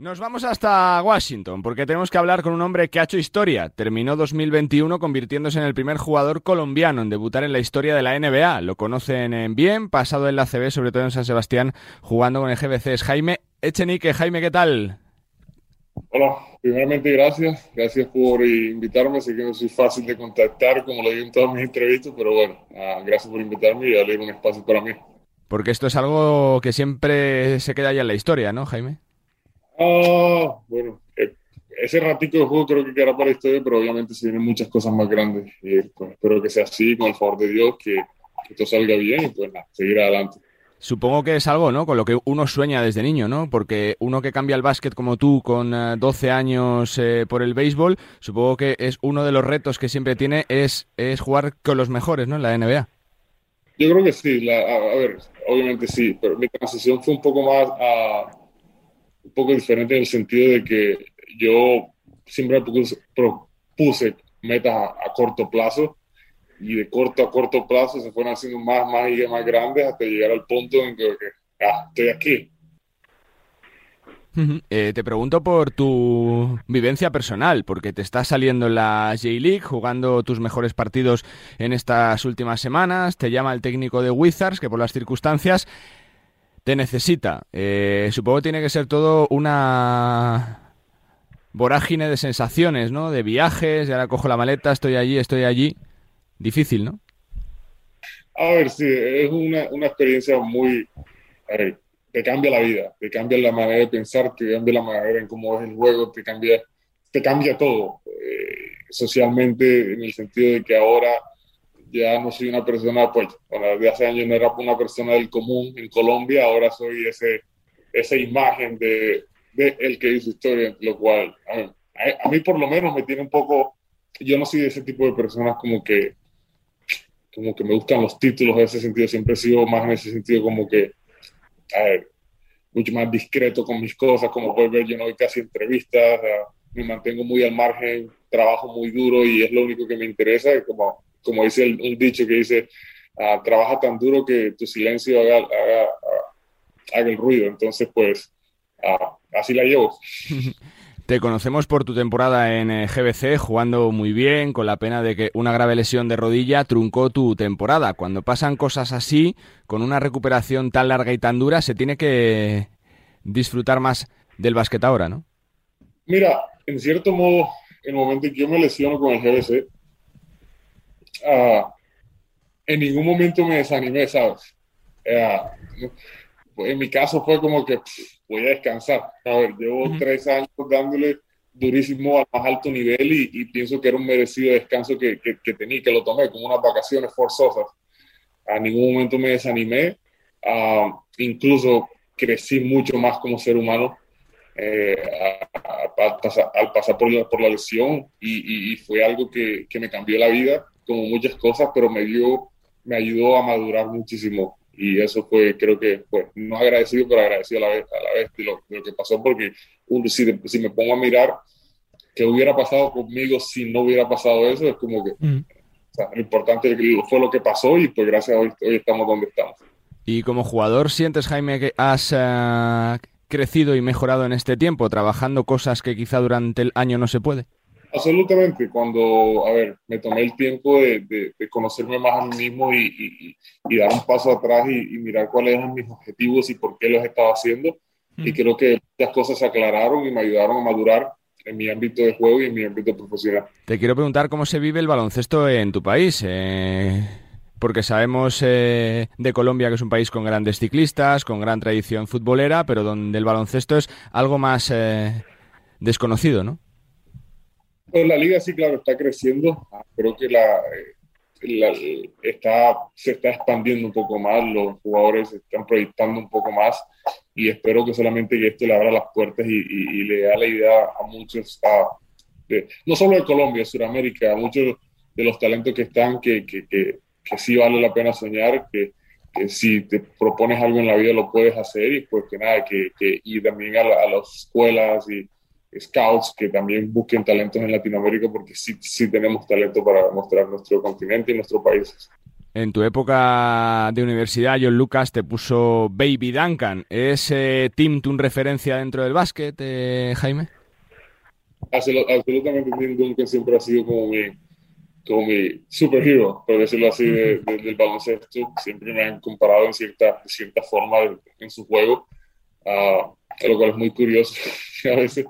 Nos vamos hasta Washington porque tenemos que hablar con un hombre que ha hecho historia. Terminó 2021 convirtiéndose en el primer jugador colombiano en debutar en la historia de la NBA. Lo conocen bien, pasado en la CB, sobre todo en San Sebastián, jugando con el GBC. Es Jaime Echenique. Jaime, ¿qué tal? Hola, primeramente gracias. Gracias por invitarme. Sé que no soy fácil de contactar, como lo digo en todas mis entrevistas, pero bueno, ah, gracias por invitarme y darle un espacio para mí. Porque esto es algo que siempre se queda ya en la historia, ¿no, Jaime? Ah, bueno, eh, ese ratito de juego creo que quedará para la historia, pero obviamente se vienen muchas cosas más grandes. Y pues, espero que sea así, con el favor de Dios, que, que todo salga bien y pues nada, seguir adelante. Supongo que es algo, ¿no? Con lo que uno sueña desde niño, ¿no? Porque uno que cambia el básquet como tú con 12 eh, años eh, por el béisbol, supongo que es uno de los retos que siempre tiene es, es jugar con los mejores, ¿no? En la NBA. Yo creo que sí, la, a, a, ver, obviamente sí, pero mi transición fue un poco más a, poco diferente en el sentido de que yo siempre propuse metas a, corto plazo y de corto a corto plazo se fueron haciendo más, más y más grandes hasta llegar al punto en que, ah, estoy aquí. Eh, te pregunto por tu vivencia personal, porque te está saliendo en la J-League, jugando tus mejores partidos en estas últimas semanas, te llama el técnico de Wizards, que por las circunstancias te necesita. Eh, supongo que tiene que ser todo una vorágine de sensaciones, ¿no? De viajes, y ahora cojo la maleta, estoy allí, estoy allí. Difícil, ¿no? A ver, sí, es una, una experiencia muy... A te cambia la vida, te cambia la manera de pensar, te cambia la manera en cómo es el juego, te cambia, te cambia todo. Eh, socialmente, en el sentido de que ahora ya no soy una persona, pues, bueno, de hace años no era una persona del común en Colombia, ahora soy ese, esa imagen de, de el que hizo historia, lo cual a, mí por lo menos me tiene un poco, yo no soy de ese tipo de personas como que, como que me gustan los títulos en ese sentido, siempre he sido más en ese sentido como que, a ver, mucho más discreto con mis cosas, como puedes ver, yo no doy casi entrevistas, me mantengo muy al margen, trabajo muy duro y es lo único que me interesa, como como dice el, un dicho que dice, uh, trabaja tan duro que tu silencio haga, haga, haga el ruido. Entonces, pues, uh, así la llevo. Te conocemos por tu temporada en eh, GBC, jugando muy bien, con la pena de que una grave lesión de rodilla truncó tu temporada. Cuando pasan cosas así, con una recuperación tan larga y tan dura, se tiene que disfrutar más del básquet ahora, ¿no? Mira, en cierto modo, en el momento en que yo me lesiono con el GBC, uh, en ningún momento me desanimé, ¿sabes? Uh, en mi caso fue como que pff, voy a descansar. A ver, llevo uh -huh. tres años dándole durísimo al más alto nivel y, y pienso que era un merecido descanso que, que, que, tenía, que lo tomé como unas vacaciones forzosas. A ningún momento me desanimé, uh, incluso crecí mucho más como ser humano eh, a, a, a, al pasar por la, por la lesión y, y, fue algo que, que, me cambió la vida como muchas cosas, pero me dio, me ayudó a madurar muchísimo. Y eso fue, creo que, pues, no agradecido, pero agradecido a la vez, a la vez de, lo, de lo que pasó, porque un, si, si, me pongo a mirar qué hubiera pasado conmigo si no hubiera pasado eso, es como que, mm. o sea, lo importante fue lo que pasó y pues gracias a hoy, hoy estamos donde estamos. Y como jugador, ¿sientes, Jaime, que has uh, crecido y mejorado en este tiempo, trabajando cosas que quizá durante el año no se puede? Absolutamente, cuando, a ver, me tomé el tiempo de, de, de conocerme más a mí mismo y, y, y dar un paso atrás y, y, mirar cuáles eran mis objetivos y por qué los estaba haciendo. Mm. Y creo que las cosas se aclararon y me ayudaron a madurar en mi ámbito de juego y en mi ámbito profesional. Te quiero preguntar cómo se vive el baloncesto en tu país. Eh, porque sabemos eh, de Colombia que es un país con grandes ciclistas, con gran tradición futbolera, pero donde el baloncesto es algo más eh, desconocido, ¿no? Pues la liga sí, claro, está creciendo. Creo que la, la, está, se está expandiendo un poco más, los jugadores se están proyectando un poco más y espero que solamente esto le abra las puertas y, y, y le da la idea a muchos, a, de, no solo de Colombia, Sudamérica, a muchos de los talentos que están, que, que, que, que sí vale la pena soñar, que, si te propones algo en la vida lo puedes hacer y pues que nada, que y también a, la, a las escuelas y scouts que también busquen talentos en Latinoamérica porque sí, sí tenemos talento para mostrar nuestro continente y nuestros países. En tu época de universidad, John Lucas te puso Baby Duncan. ¿Es eh, Tim tu referencia dentro del básquet, eh, Jaime? Absolutamente, Tim Duncan siempre ha sido como mi, como mi superhero, por decirlo así, del baloncesto. Siempre me han comparado en cierta, cierta forma en su juego, uh, lo cual es muy curioso a veces.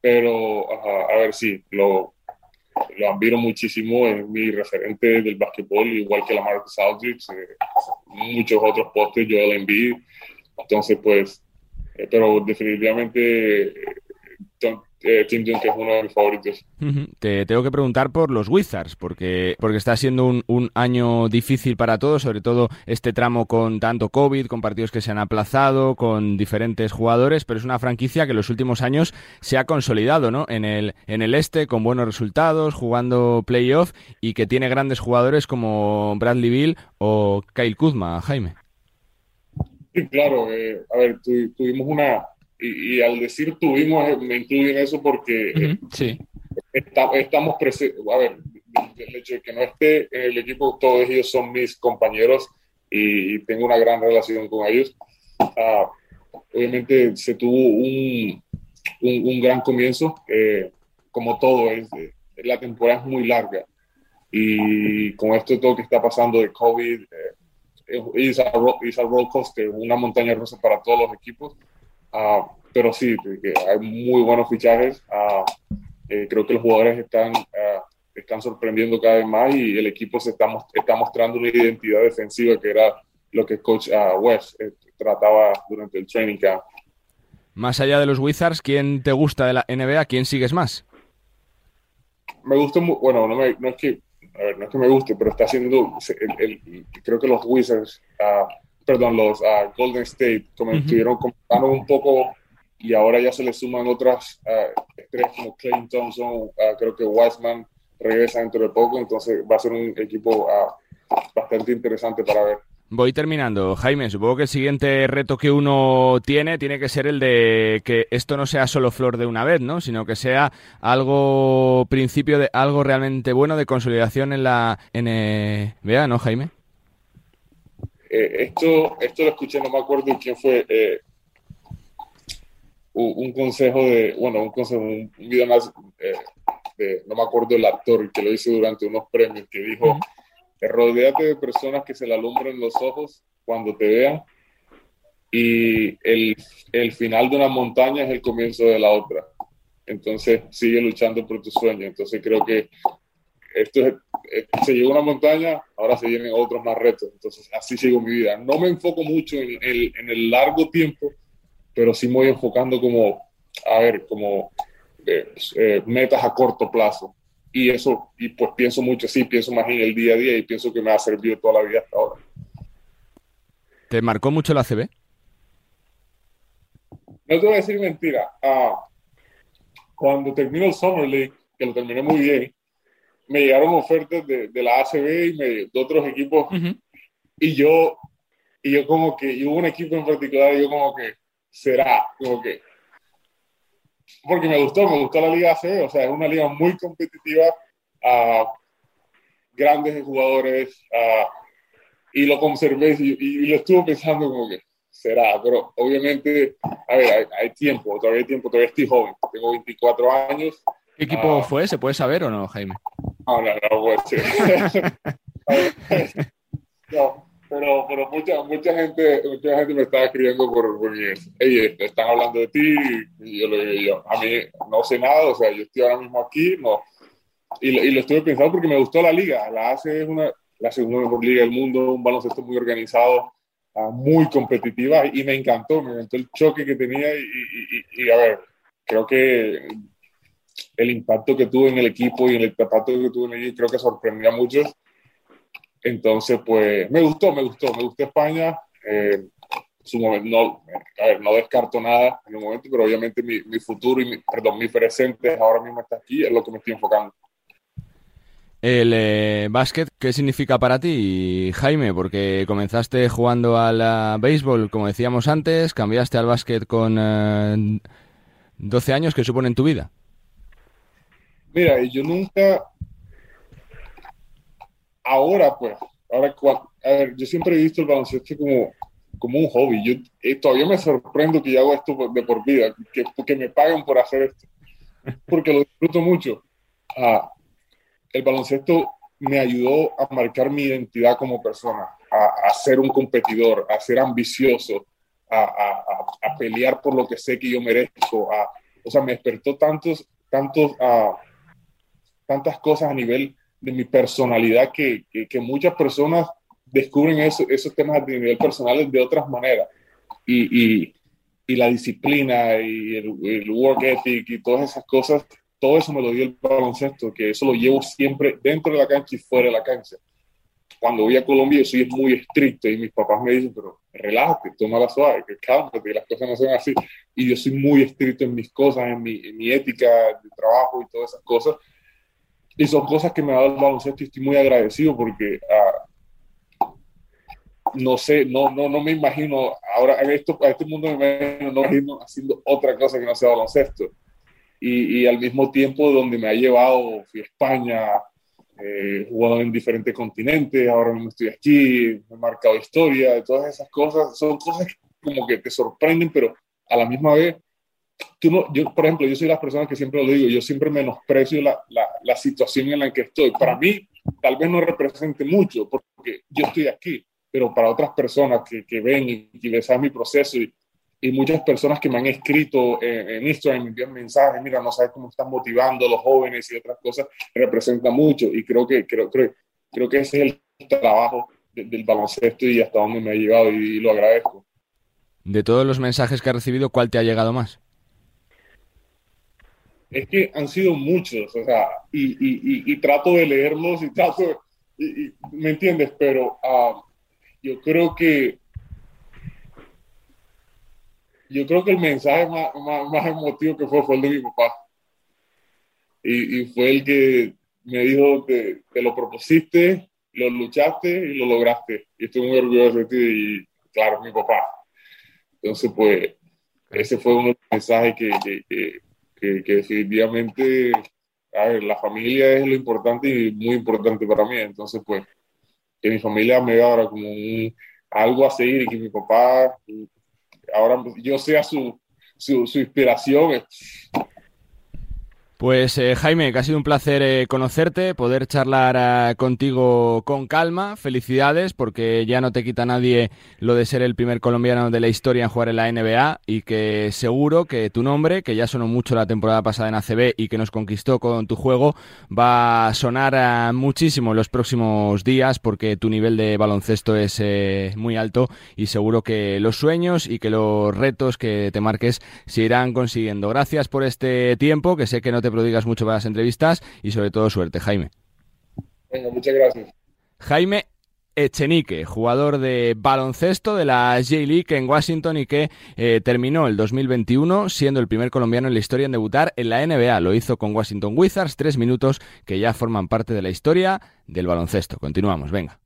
Pero, a ver, sí, lo, lo admiro muchísimo, es mi referente del básquetbol, igual que la Marcus Aldridge, eh, muchos otros postes, Joel Embiid. Entonces, pues, eh, pero definitivamente eh, eh, Tim es uno de mis favoritos. Te tengo que preguntar por los Wizards, porque, porque está siendo un, un, año difícil para todos, sobre todo este tramo con tanto COVID, con partidos que se han aplazado, con diferentes jugadores, pero es una franquicia que en los últimos años se ha consolidado ¿no? en, el, en el este, con buenos resultados, jugando playoff y que tiene grandes jugadores como Bradley Bill o Kyle Kuzma, Jaime. Sí, claro. Eh, a ver, tuvimos una, y, al decir tuvimos, eh, me incluyen eso porque eh, sí. estamos presentes, a ver, el hecho de que no esté en el equipo, todos ellos son mis compañeros y, tengo una gran relación con ellos. Ah, obviamente se tuvo un, un, gran comienzo, eh, como todo, es, la temporada es muy larga y con esto todo que está pasando de COVID, a, es a roller coaster, una montaña rusa para todos los equipos. Ah, pero sí, hay muy buenos fichajes. Eh, creo que los jugadores están, ah, están sorprendiendo cada vez más y el equipo se está, está mostrando una identidad defensiva que era lo que coach West eh, trataba durante el training camp. Más allá de los Wizards, ¿quién te gusta de la NBA? ¿Quién sigues más? Me gusta, bueno, no, me, no es que a ver, no es que me guste, pero está haciendo, el, creo que los Wizards perdón, los uh, Golden State, como estuvieron comentando un poco y ahora ya se le suman otras uh, estrellas como Clay Thompson, uh, creo que Wiseman regresa dentro de poco, entonces va a ser un equipo bastante interesante para ver. Voy terminando. Jaime, supongo que el siguiente reto que uno tiene tiene que ser el de que esto no sea solo flor de una vez, ¿no? Sino que sea algo principio de algo realmente bueno de consolidación en la NBA, ¿no, Jaime? Eh, esto, esto lo escuché, no me acuerdo quién fue, eh, un, consejo de, bueno, un consejo, un, video más, eh, no me acuerdo el actor que lo hizo durante unos premios, que dijo, rodeate de personas que se le alumbren los ojos cuando te vean y el, el final de una montaña es el comienzo de la otra. Entonces sigue luchando por tu sueño. Entonces creo que esto es, se llegó a una montaña, ahora se vienen otros más retos. Entonces, así sigo mi vida. No me enfoco mucho en el, en el largo tiempo, pero sí me voy enfocando como, a ver, como eh, eh, metas a corto plazo. Y eso, y pues pienso mucho, sí, pienso más en el día a día y pienso que me ha servido toda la vida hasta ahora. ¿Te marcó mucho la CB? No te voy a decir mentira. Ah, cuando terminó el Summer League, que lo terminé muy bien, me llegaron ofertas de, de la ACB y de otros equipos. Y yo, y yo como que, y hubo un equipo en particular, y yo como que, será, como que, porque me gustó, me gustó la Liga ACB, o sea, es una liga muy competitiva, a grandes jugadores, y lo conservé y, lo estuve pensando como que, será, pero obviamente, a ver, hay, hay, tiempo, todavía hay tiempo, todavía estoy joven, tengo 24 años. ¿Qué equipo ah. fue? ¿Se puede saber o no, Jaime? No, no, no, pues, no, pero, pero mucha, mucha, gente, mucha gente me está escribiendo por, por Ey, están hablando de ti, y yo le digo, yo, a mí no sé nada, o sea, yo estoy ahora mismo aquí, no. Y, y lo estuve pensando porque me gustó la liga. La ACE es una, la segunda mejor liga del mundo, un baloncesto muy organizado, ah, muy competitiva, y me encantó, me encantó el choque que tenía, y, y, y a ver, creo que el impacto que tuve en el equipo y el impacto que tuve en el equipo creo que sorprendió a muchos. Entonces, pues me gustó, me gustó, me gustó España. Eh, no, a ver, no descarto nada en el momento, pero obviamente mi, futuro y mi, perdón, mi presente ahora mismo está aquí, es lo que me estoy enfocando. El eh, básquet, ¿qué significa para ti, Jaime? Porque comenzaste jugando al béisbol, como decíamos antes, cambiaste al básquet con 12 eh, años, ¿qué supone en tu vida? Mira, yo nunca, ahora pues, ahora, a ver, yo siempre he visto el baloncesto como, como un hobby. Yo eh, todavía me sorprendo que yo hago esto de por vida, que, que me pagan por hacer esto, porque lo disfruto mucho. Ah, el baloncesto me ayudó a marcar mi identidad como persona, a, a ser un competidor, a ser ambicioso, a, a, a, pelear por lo que sé que yo merezco. O sea, me despertó tantos, tantos, tantas cosas a nivel de mi personalidad que, que, muchas personas descubren eso, esos temas de nivel personal de otras maneras. Y, y, y la disciplina y el, el, work ethic y todas esas cosas, todo eso me lo dio el baloncesto, que eso lo llevo siempre dentro de la cancha y fuera de la cancha. Cuando voy a Colombia yo soy muy estricto y mis papás me dicen, pero relájate, toma la suave, que cálmate, que las cosas no son así. Y yo soy muy estricto en mis cosas, en mi, en mi ética de trabajo y todas esas cosas. Y son cosas que me ha dado el baloncesto y estoy muy agradecido porque uh, no sé, no, no, no me imagino, ahora en esto, a este mundo me imagino, no imagino haciendo otra cosa que no sea baloncesto. Y, y, al mismo tiempo donde me ha llevado, fui a España, eh, jugado en diferentes continentes, ahora mismo estoy aquí, me he marcado historia, todas esas cosas, son cosas que como que te sorprenden, pero a la misma vez yo, por ejemplo, yo soy la persona que siempre lo digo, yo siempre menosprecio la, la, la, situación en la que estoy. Para mí, tal vez no represente mucho, porque yo estoy aquí, pero para otras personas que, que ven y que les mi proceso y, y, muchas personas que me han escrito en, en Instagram, me envían mensajes, mira, no sabes cómo están motivando a los jóvenes y otras cosas, representa mucho y creo que, creo, creo, creo que ese es el trabajo del baloncesto y hasta dónde me ha llegado y, y lo agradezco. De todos los mensajes que has recibido, ¿cuál te ha llegado más? Es que han sido muchos, o sea, y, y, y, trato de leerlos y trato, y, ¿me entiendes? Pero uh, yo creo que, yo creo que el mensaje más, más, más emotivo que fue fue el de mi papá. Y, fue el que me dijo, te, te, lo propusiste, lo luchaste y lo lograste. Y estoy muy orgulloso de ti y claro, mi papá. Entonces, pues, ese fue uno de los mensajes que, que, que que, definitivamente, la familia es lo importante y muy importante para mí. Entonces, pues, que mi familia me ahora como un, algo a seguir y que mi papá, ahora yo sea su, su inspiración, pues eh, Jaime, que ha sido un placer eh, conocerte, poder charlar eh, contigo con calma. Felicidades porque ya no te quita nadie lo de ser el primer colombiano de la historia en jugar en la NBA y que seguro que tu nombre, que ya sonó mucho la temporada pasada en ACB y que nos conquistó con tu juego, va a sonar muchísimo en los próximos días porque tu nivel de baloncesto es muy alto y seguro que los sueños y que los retos que te marques se irán consiguiendo. Gracias por este tiempo, que sé que no te prodigas mucho para las entrevistas y sobre todo suerte, Jaime. Venga, muchas gracias. Jaime Echenique, jugador de baloncesto de la J-League en Washington y que eh, terminó el 2021 siendo el primer colombiano en la historia en debutar en la NBA. Lo hizo con Washington Wizards, tres minutos que ya forman parte de la historia del baloncesto. Continuamos, venga.